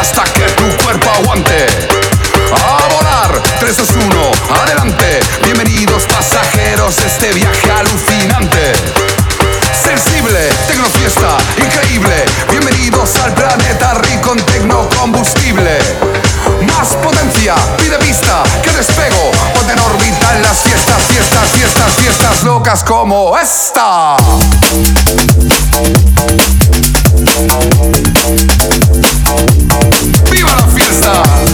hasta que tu cuerpo aguante. A volar, 3, 2, 1, adelante. Bienvenidos pasajeros, este viaje alucinante. Sensible, tecnofiesta, increíble. Bienvenidos al planeta rico en tecnocombustible. Más potencia, pide vista, que despego. Ponte en órbita en las fiestas, fiestas, fiestas, fiestas locas como esta. Colombia.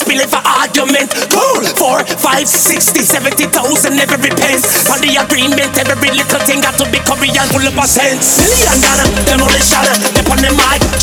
Spillin' for argument. Cool. Four, five, sixty, seventy thousand never repents. For the agreement, every little thing got to be Korean full of percent. Million dollar, demolish dollar, dip on the mic.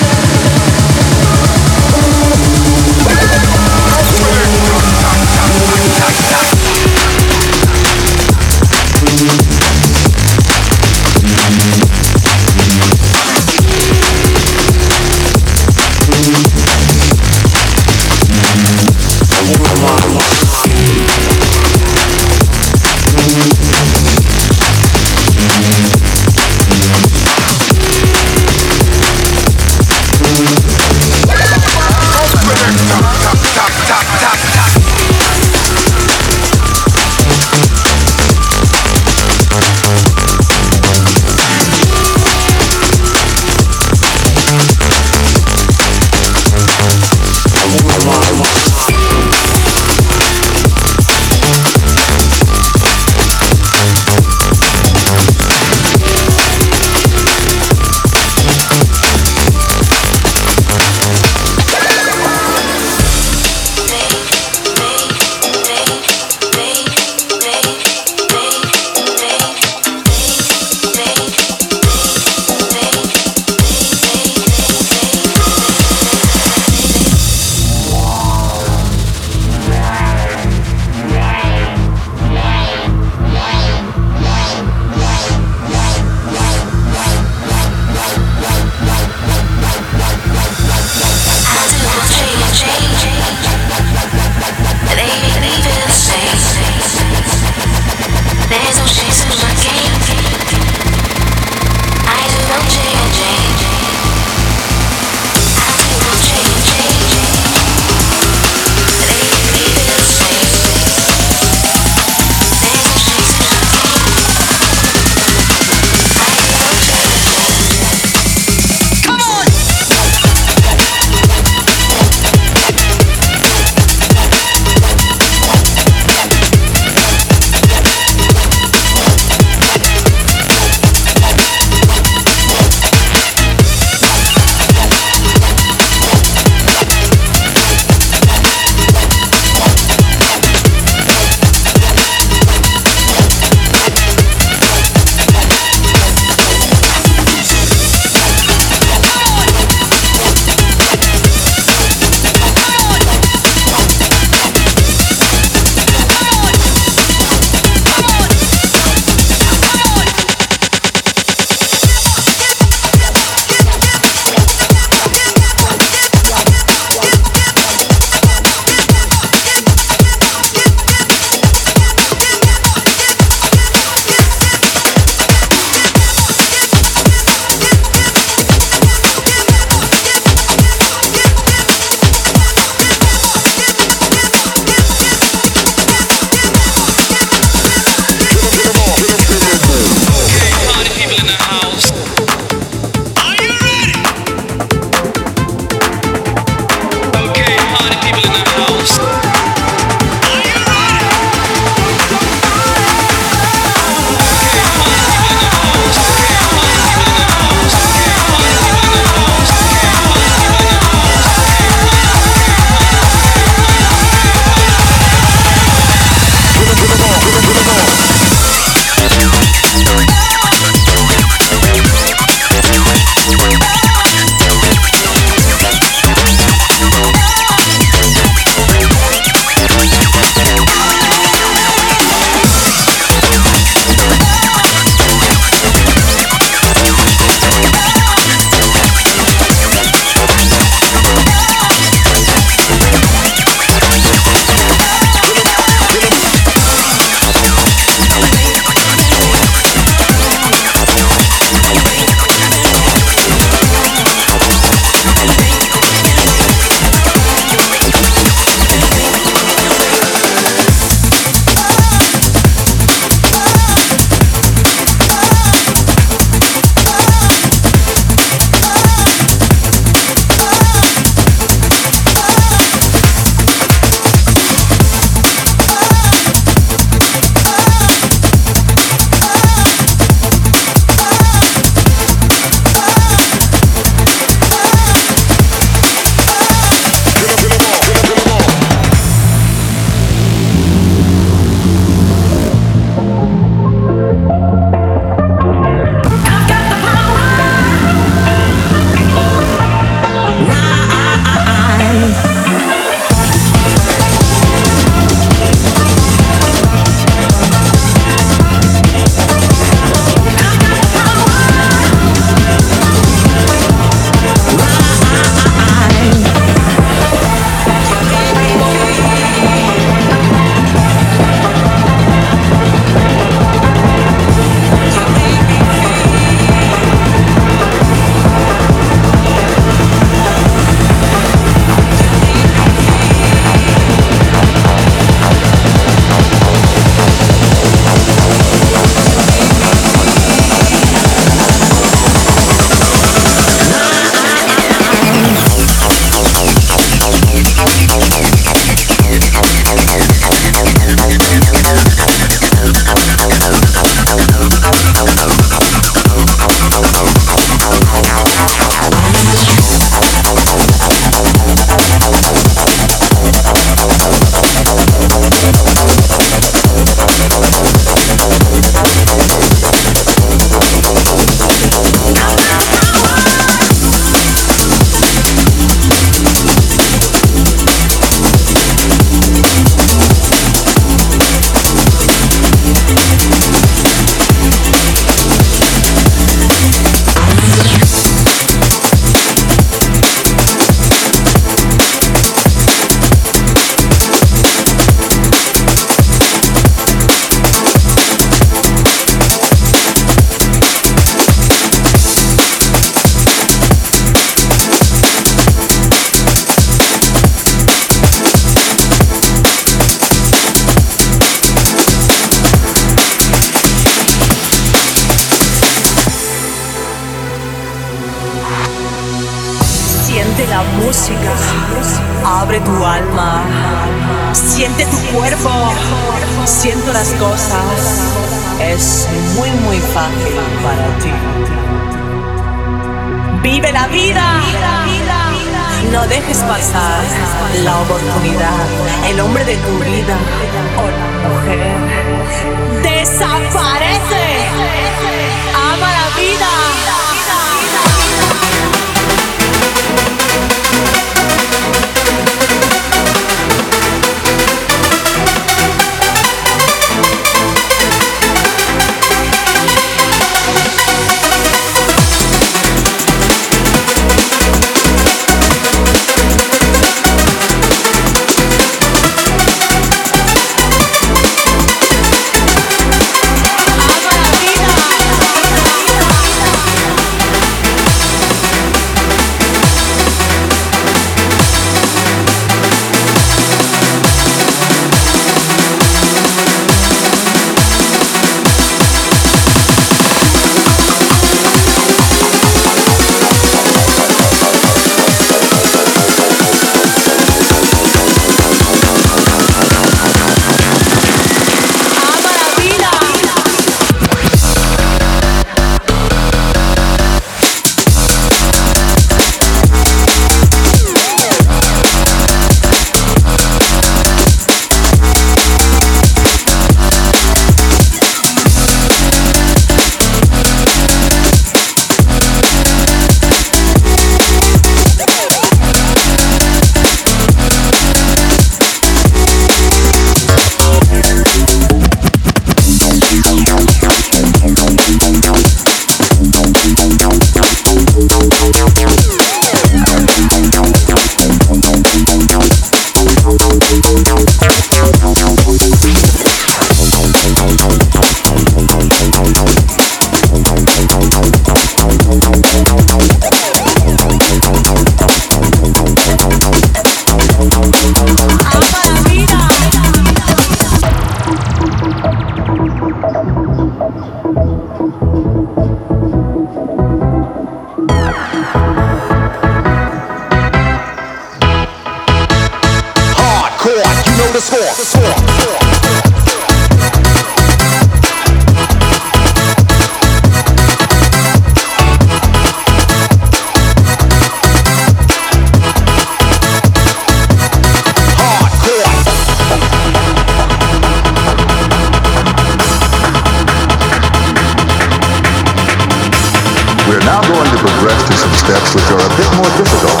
rest and some steps which are a bit more difficult.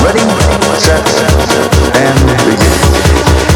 Ready, set, and begin.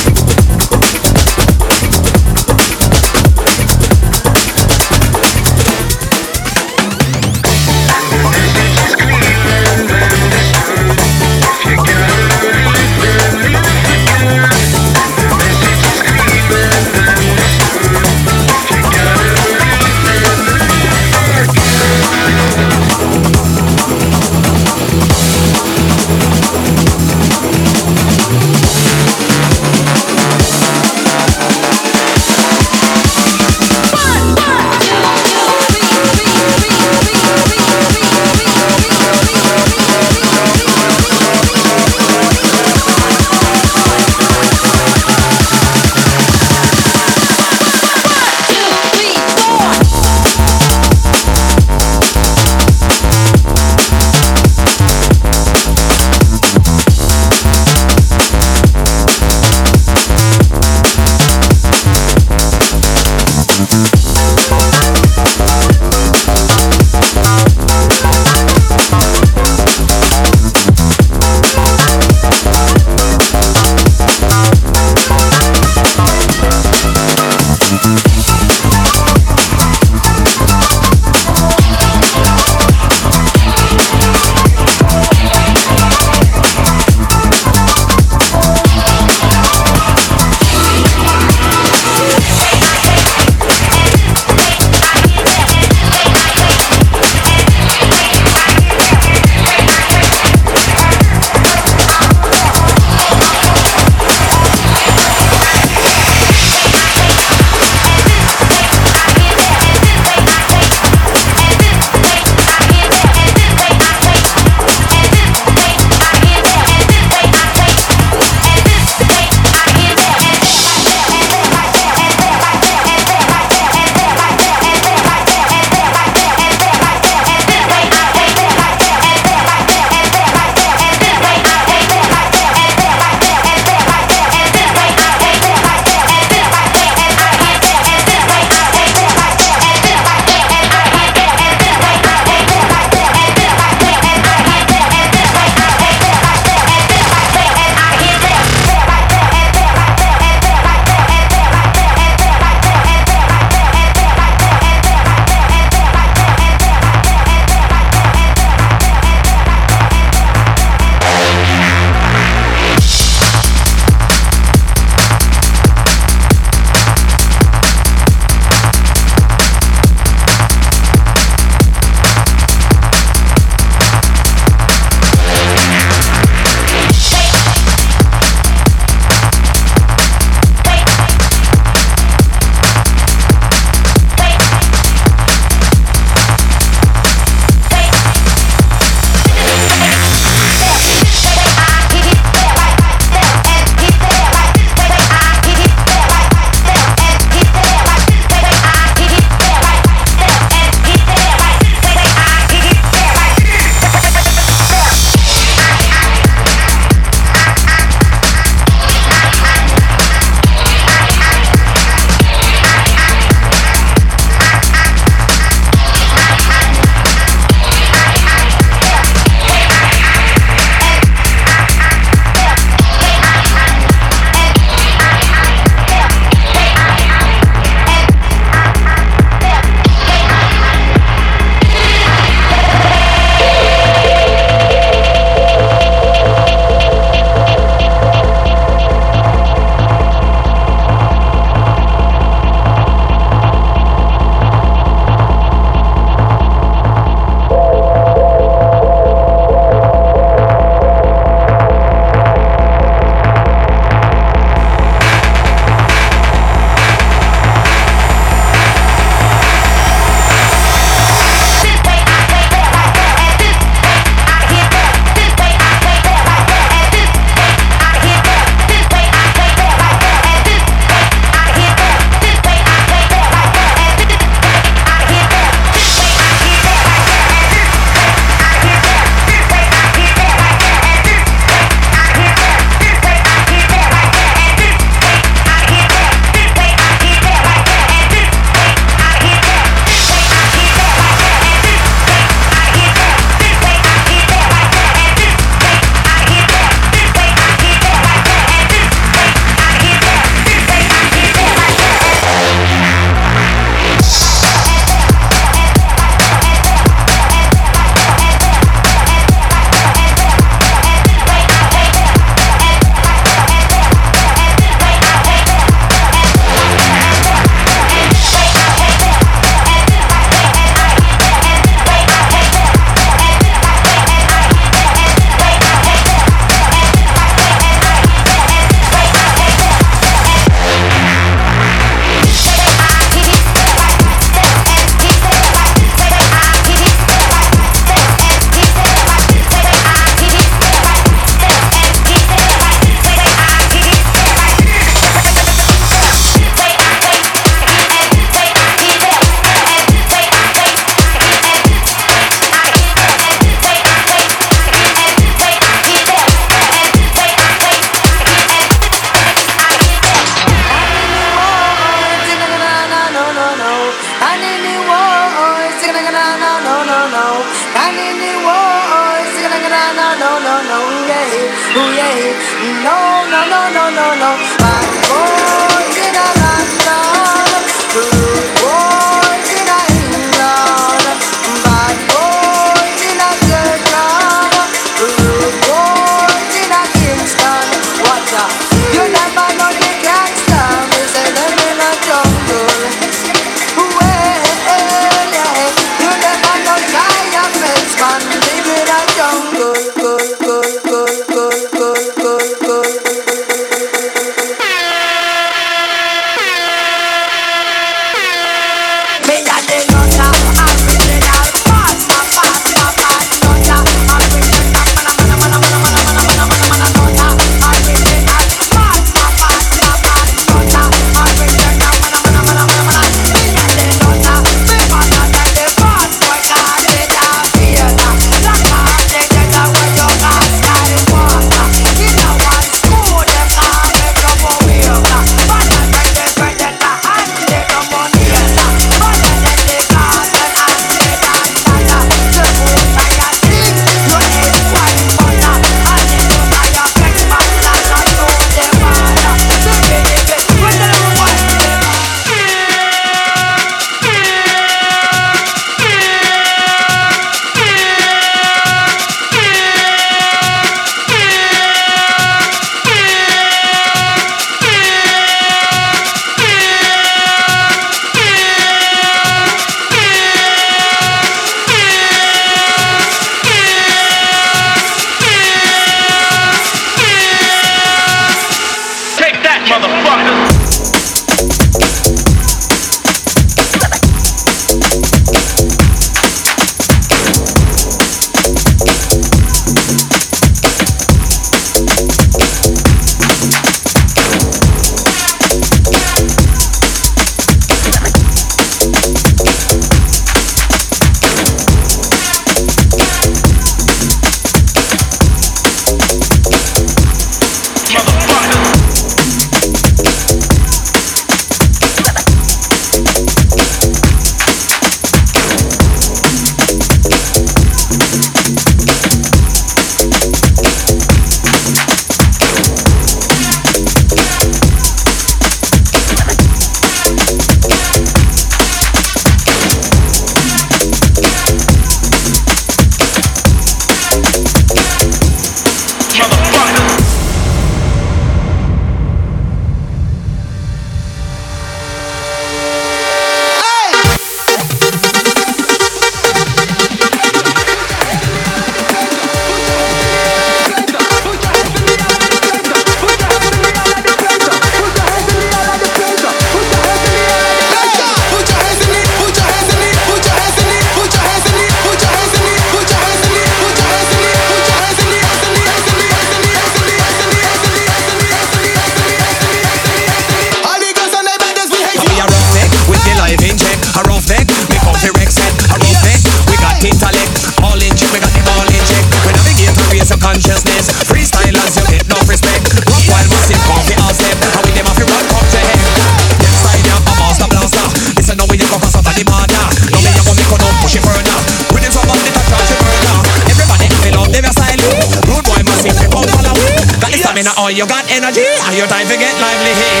you got energy? Are you time to get lively? Hey.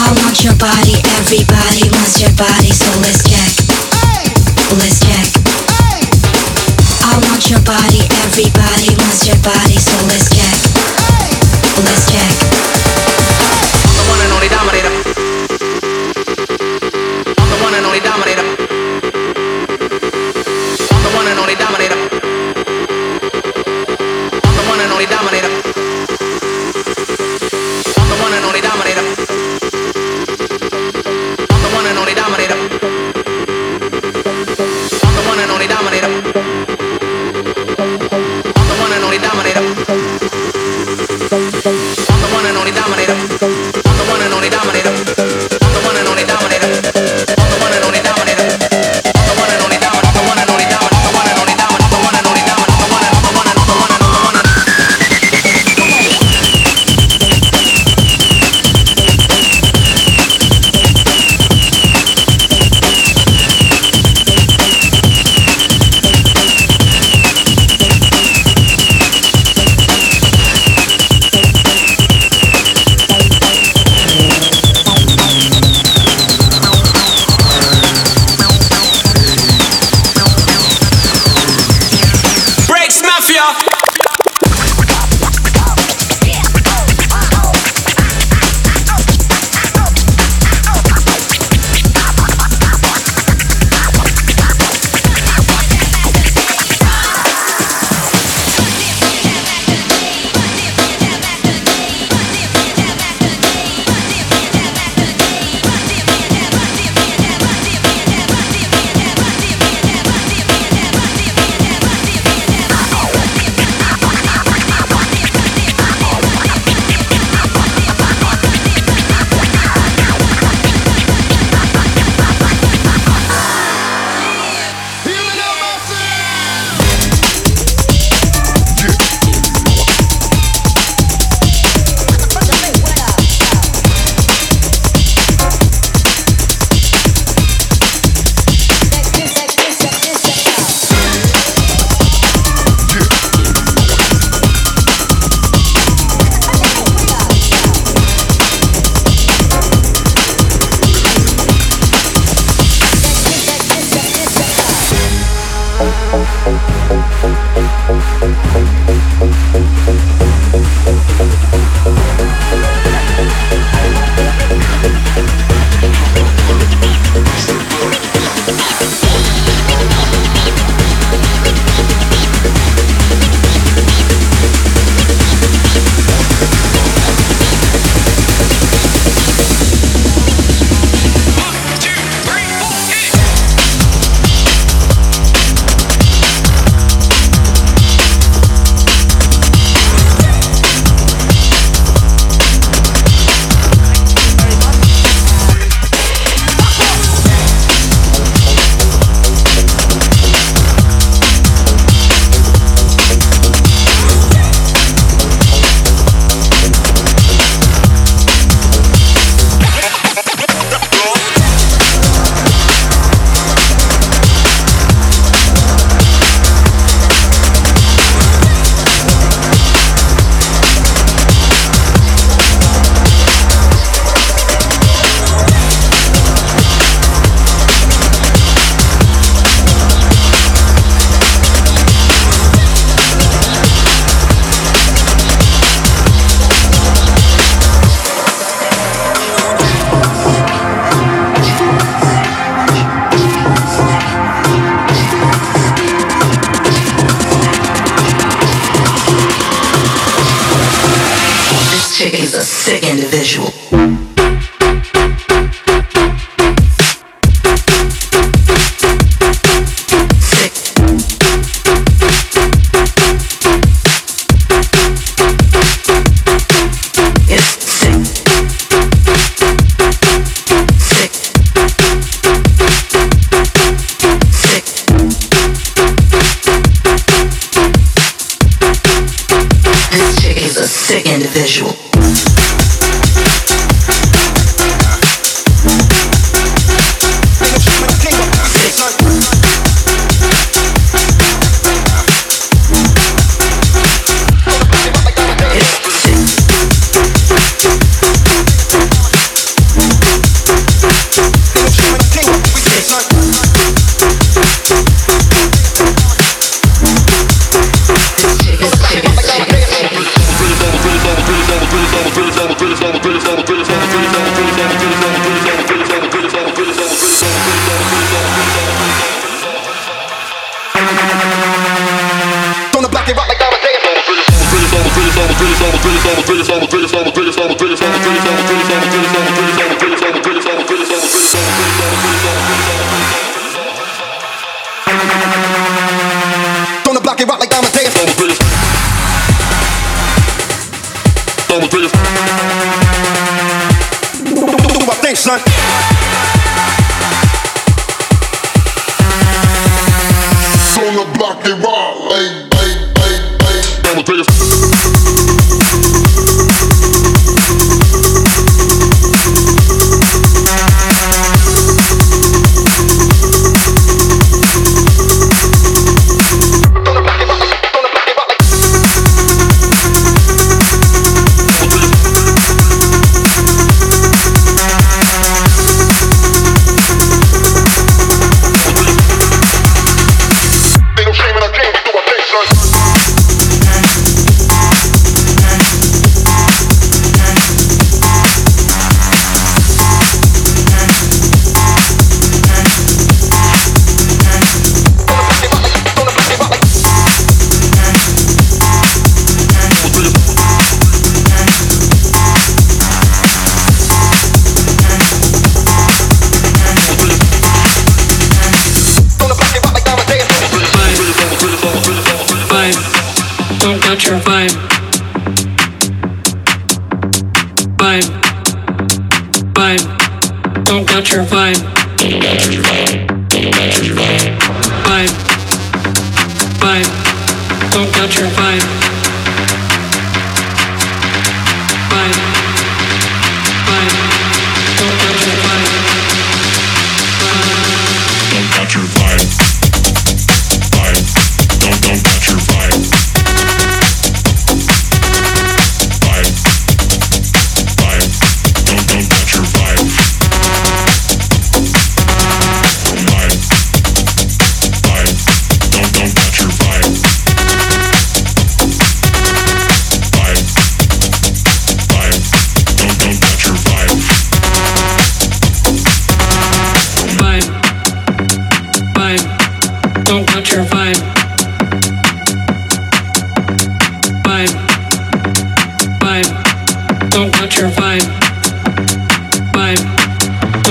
I want your body, everybody wants your body, so let's check. Hey. Let's check. Hey. I want your body, everybody wants your body, so let's check. Let's check. I'm the one and only dominator.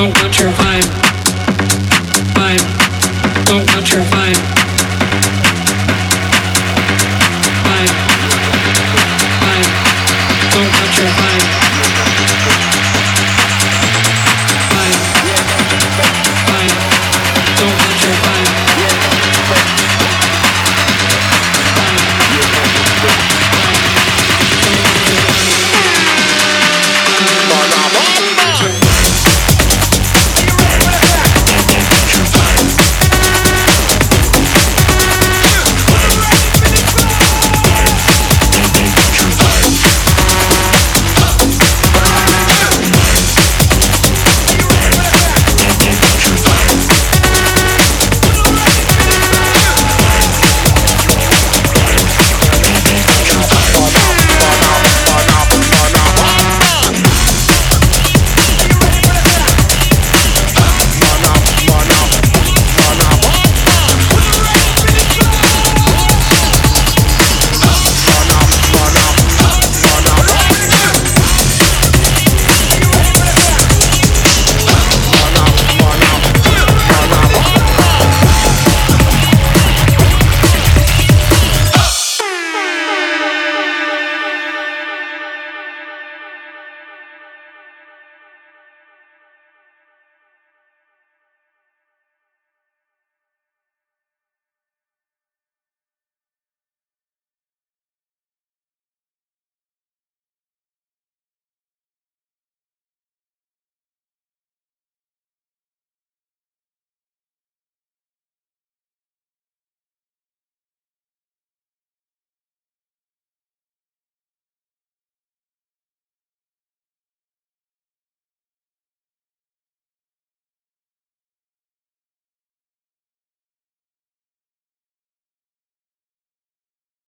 Don't touch your vibe, vibe. Don't touch your vibe.